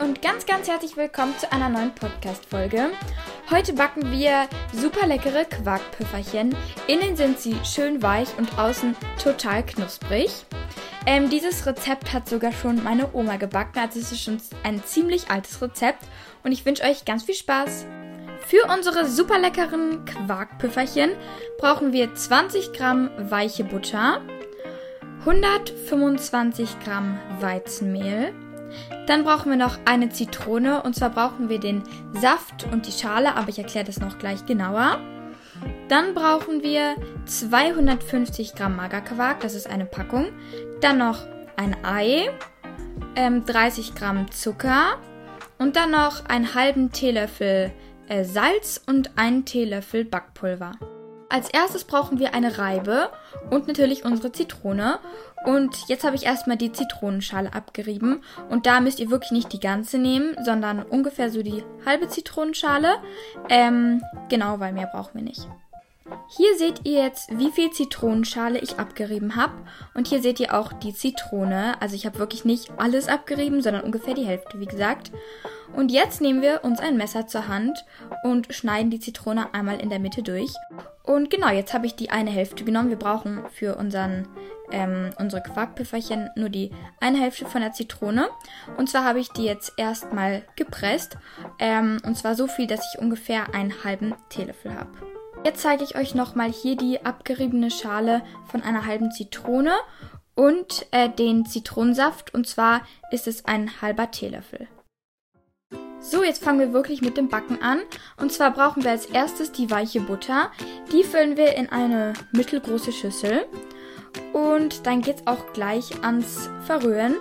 Und ganz, ganz herzlich willkommen zu einer neuen Podcast-Folge. Heute backen wir super leckere Quarkpüfferchen. Innen sind sie schön weich und außen total knusprig. Ähm, dieses Rezept hat sogar schon meine Oma gebacken, also es ist schon ein ziemlich altes Rezept und ich wünsche euch ganz viel Spaß. Für unsere super leckeren Quarkpüfferchen brauchen wir 20 Gramm weiche Butter, 125 Gramm Weizenmehl, dann brauchen wir noch eine Zitrone und zwar brauchen wir den Saft und die Schale, aber ich erkläre das noch gleich genauer. Dann brauchen wir 250 Gramm Magerquark, das ist eine Packung. Dann noch ein Ei, ähm, 30 Gramm Zucker und dann noch einen halben Teelöffel äh, Salz und einen Teelöffel Backpulver. Als erstes brauchen wir eine Reibe und natürlich unsere Zitrone. Und jetzt habe ich erstmal die Zitronenschale abgerieben. Und da müsst ihr wirklich nicht die ganze nehmen, sondern ungefähr so die halbe Zitronenschale. Ähm, genau, weil mehr brauchen wir nicht. Hier seht ihr jetzt, wie viel Zitronenschale ich abgerieben habe. Und hier seht ihr auch die Zitrone. Also ich habe wirklich nicht alles abgerieben, sondern ungefähr die Hälfte, wie gesagt. Und jetzt nehmen wir uns ein Messer zur Hand und schneiden die Zitrone einmal in der Mitte durch. Und genau, jetzt habe ich die eine Hälfte genommen. Wir brauchen für unseren, ähm, unsere Quarkpüfferchen nur die eine Hälfte von der Zitrone. Und zwar habe ich die jetzt erstmal gepresst. Ähm, und zwar so viel, dass ich ungefähr einen halben Teelöffel habe. Jetzt zeige ich euch nochmal hier die abgeriebene Schale von einer halben Zitrone und äh, den Zitronensaft. Und zwar ist es ein halber Teelöffel. So, jetzt fangen wir wirklich mit dem Backen an. Und zwar brauchen wir als erstes die weiche Butter. Die füllen wir in eine mittelgroße Schüssel. Und dann geht es auch gleich ans Verrühren.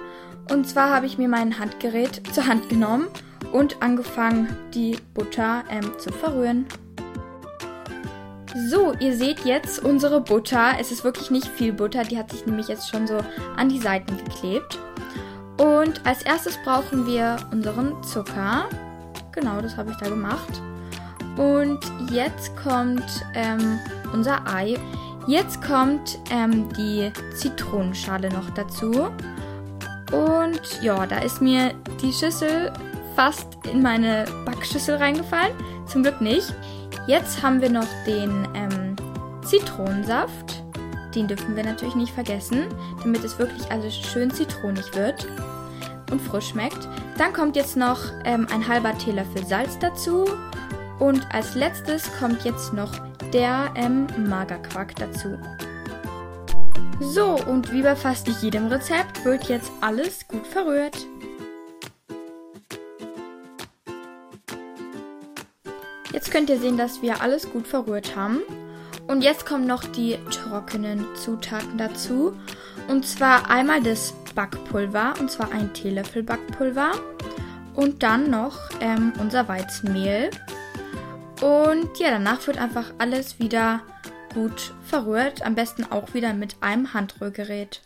Und zwar habe ich mir mein Handgerät zur Hand genommen und angefangen, die Butter ähm, zu verrühren. So, ihr seht jetzt unsere Butter. Es ist wirklich nicht viel Butter, die hat sich nämlich jetzt schon so an die Seiten geklebt. Und als erstes brauchen wir unseren Zucker. Genau, das habe ich da gemacht. Und jetzt kommt ähm, unser Ei. Jetzt kommt ähm, die Zitronenschale noch dazu. Und ja, da ist mir die Schüssel fast in meine Backschüssel reingefallen. Zum Glück nicht. Jetzt haben wir noch den ähm, Zitronensaft. Den dürfen wir natürlich nicht vergessen, damit es wirklich alles schön zitronig wird und frisch schmeckt. Dann kommt jetzt noch ähm, ein halber Teelöffel Salz dazu. Und als letztes kommt jetzt noch der ähm, Magerquark dazu. So, und wie bei fast jedem Rezept wird jetzt alles gut verrührt. Jetzt könnt ihr sehen, dass wir alles gut verrührt haben. Und jetzt kommen noch die trockenen Zutaten dazu. Und zwar einmal das Backpulver, und zwar ein Teelöffel Backpulver. Und dann noch ähm, unser Weizenmehl. Und ja, danach wird einfach alles wieder gut verrührt. Am besten auch wieder mit einem Handrührgerät.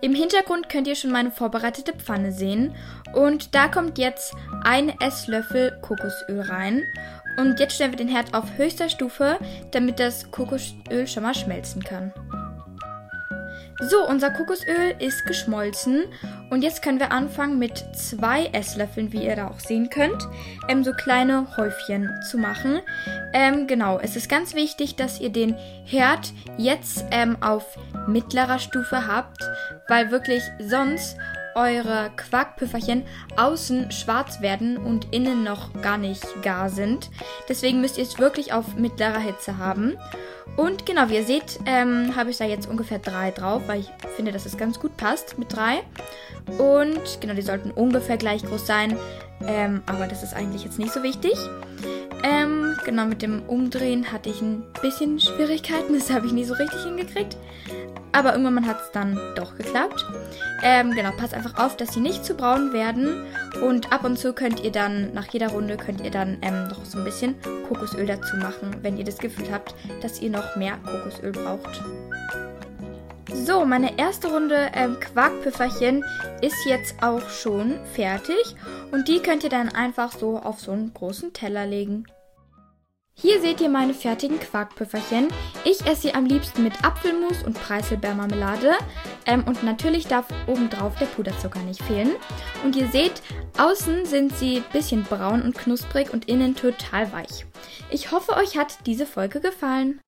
Im Hintergrund könnt ihr schon meine vorbereitete Pfanne sehen. Und da kommt jetzt ein Esslöffel Kokosöl rein. Und jetzt stellen wir den Herd auf höchster Stufe, damit das Kokosöl schon mal schmelzen kann. So, unser Kokosöl ist geschmolzen und jetzt können wir anfangen mit zwei Esslöffeln, wie ihr da auch sehen könnt, ähm, so kleine Häufchen zu machen. Ähm, genau, es ist ganz wichtig, dass ihr den Herd jetzt ähm, auf mittlerer Stufe habt, weil wirklich sonst eure Quarkpüfferchen außen schwarz werden und innen noch gar nicht gar sind. Deswegen müsst ihr es wirklich auf mittlerer Hitze haben. Und genau, wie ihr seht, ähm, habe ich da jetzt ungefähr drei drauf, weil ich finde, dass es ganz gut passt mit drei. Und genau, die sollten ungefähr gleich groß sein. Ähm, aber das ist eigentlich jetzt nicht so wichtig. Genau, mit dem Umdrehen hatte ich ein bisschen Schwierigkeiten. Das habe ich nie so richtig hingekriegt. Aber irgendwann hat es dann doch geklappt. Ähm, genau, passt einfach auf, dass sie nicht zu braun werden. Und ab und zu könnt ihr dann, nach jeder Runde, könnt ihr dann ähm, noch so ein bisschen Kokosöl dazu machen, wenn ihr das Gefühl habt, dass ihr noch mehr Kokosöl braucht. So, meine erste Runde ähm, Quarkpüfferchen ist jetzt auch schon fertig. Und die könnt ihr dann einfach so auf so einen großen Teller legen. Hier seht ihr meine fertigen Quarkpüfferchen. Ich esse sie am liebsten mit Apfelmus und Preiselbeermarmelade. Ähm, und natürlich darf obendrauf der Puderzucker nicht fehlen. Und ihr seht, außen sind sie bisschen braun und knusprig und innen total weich. Ich hoffe, euch hat diese Folge gefallen.